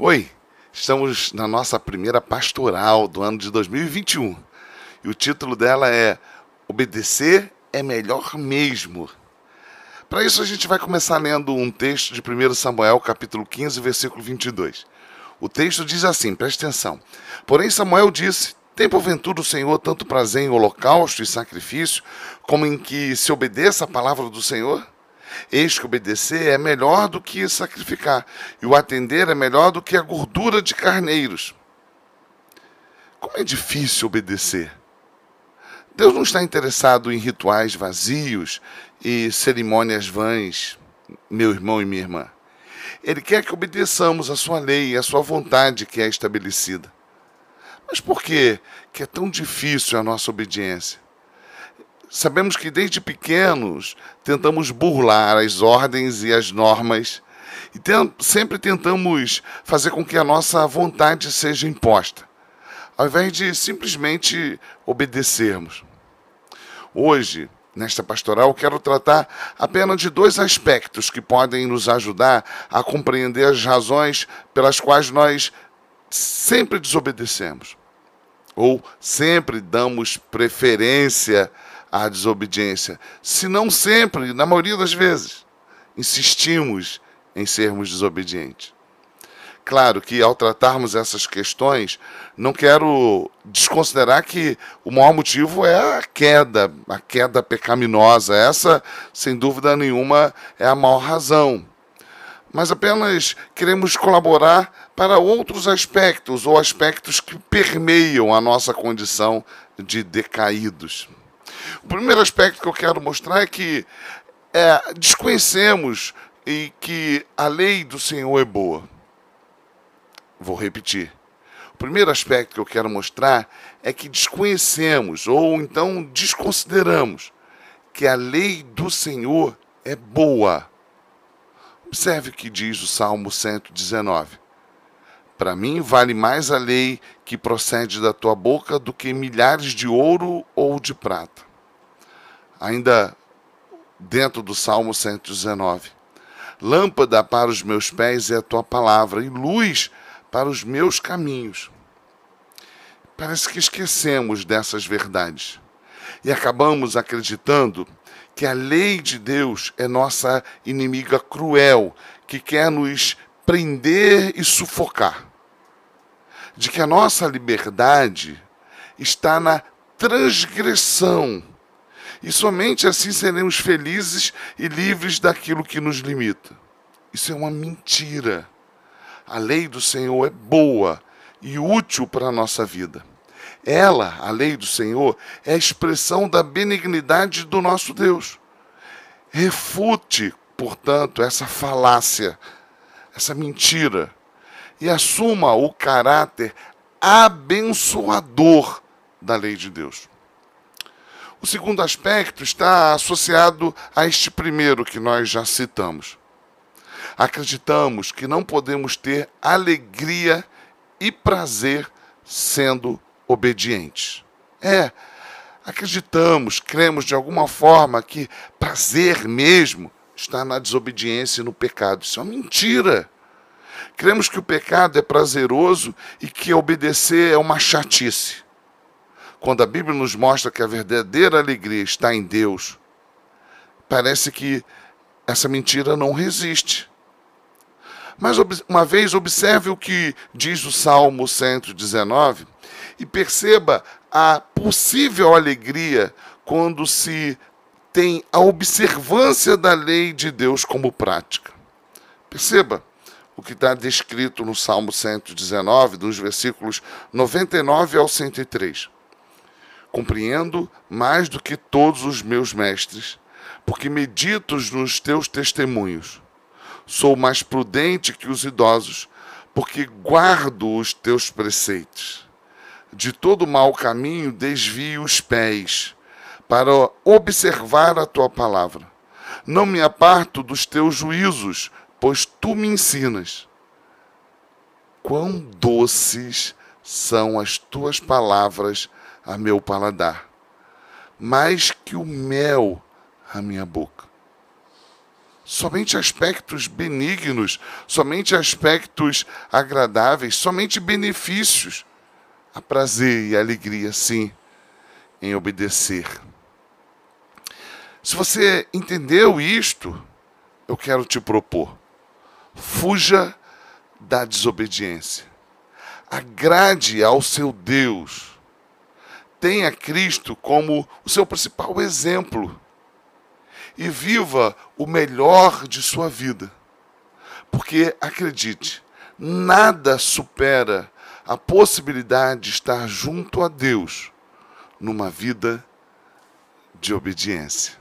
Oi, estamos na nossa primeira pastoral do ano de 2021 e o título dela é Obedecer é Melhor Mesmo. Para isso, a gente vai começar lendo um texto de 1 Samuel, capítulo 15, versículo 22. O texto diz assim: preste atenção. Porém, Samuel disse: Tem porventura o Senhor tanto prazer em holocausto e sacrifício, como em que se obedeça a palavra do Senhor? Eis que obedecer é melhor do que sacrificar, e o atender é melhor do que a gordura de carneiros. Como é difícil obedecer. Deus não está interessado em rituais vazios e cerimônias vãs, meu irmão e minha irmã. Ele quer que obedeçamos a sua lei e a sua vontade que é estabelecida. Mas por que, que é tão difícil a nossa obediência? Sabemos que desde pequenos tentamos burlar as ordens e as normas e sempre tentamos fazer com que a nossa vontade seja imposta, ao invés de simplesmente obedecermos. Hoje, nesta pastoral, quero tratar apenas de dois aspectos que podem nos ajudar a compreender as razões pelas quais nós sempre desobedecemos ou sempre damos preferência à desobediência, se não sempre, na maioria das vezes, insistimos em sermos desobedientes. Claro que ao tratarmos essas questões, não quero desconsiderar que o maior motivo é a queda, a queda pecaminosa. Essa, sem dúvida nenhuma, é a maior razão. Mas apenas queremos colaborar para outros aspectos ou aspectos que permeiam a nossa condição de decaídos. O primeiro aspecto que eu quero mostrar é que é, desconhecemos e que a lei do Senhor é boa. Vou repetir. O primeiro aspecto que eu quero mostrar é que desconhecemos ou então desconsideramos que a lei do Senhor é boa. Observe o que diz o Salmo 119. Para mim vale mais a lei que procede da tua boca do que milhares de ouro ou de prata ainda dentro do Salmo 119. Lâmpada para os meus pés é a tua palavra e luz para os meus caminhos. Parece que esquecemos dessas verdades e acabamos acreditando que a lei de Deus é nossa inimiga cruel, que quer nos prender e sufocar. De que a nossa liberdade está na transgressão e somente assim seremos felizes e livres daquilo que nos limita. Isso é uma mentira. A lei do Senhor é boa e útil para a nossa vida. Ela, a lei do Senhor, é a expressão da benignidade do nosso Deus. Refute, portanto, essa falácia, essa mentira, e assuma o caráter abençoador da lei de Deus. O segundo aspecto está associado a este primeiro que nós já citamos. Acreditamos que não podemos ter alegria e prazer sendo obedientes. É, acreditamos, cremos de alguma forma que prazer mesmo está na desobediência e no pecado. Isso é uma mentira. Cremos que o pecado é prazeroso e que obedecer é uma chatice quando a Bíblia nos mostra que a verdadeira alegria está em Deus, parece que essa mentira não resiste. Mas uma vez observe o que diz o Salmo 119 e perceba a possível alegria quando se tem a observância da lei de Deus como prática. Perceba o que está descrito no Salmo 119, dos versículos 99 ao 103. Compreendo mais do que todos os meus mestres, porque medito nos teus testemunhos. Sou mais prudente que os idosos, porque guardo os teus preceitos. De todo mau caminho desvio os pés, para observar a tua palavra. Não me aparto dos teus juízos, pois tu me ensinas. Quão doces são as tuas palavras a meu paladar, mais que o mel à minha boca. somente aspectos benignos, somente aspectos agradáveis, somente benefícios. Há prazer e alegria, sim, em obedecer. Se você entendeu isto, eu quero te propor: fuja da desobediência. Agrade ao seu Deus. Tenha Cristo como o seu principal exemplo. E viva o melhor de sua vida. Porque, acredite, nada supera a possibilidade de estar junto a Deus numa vida de obediência.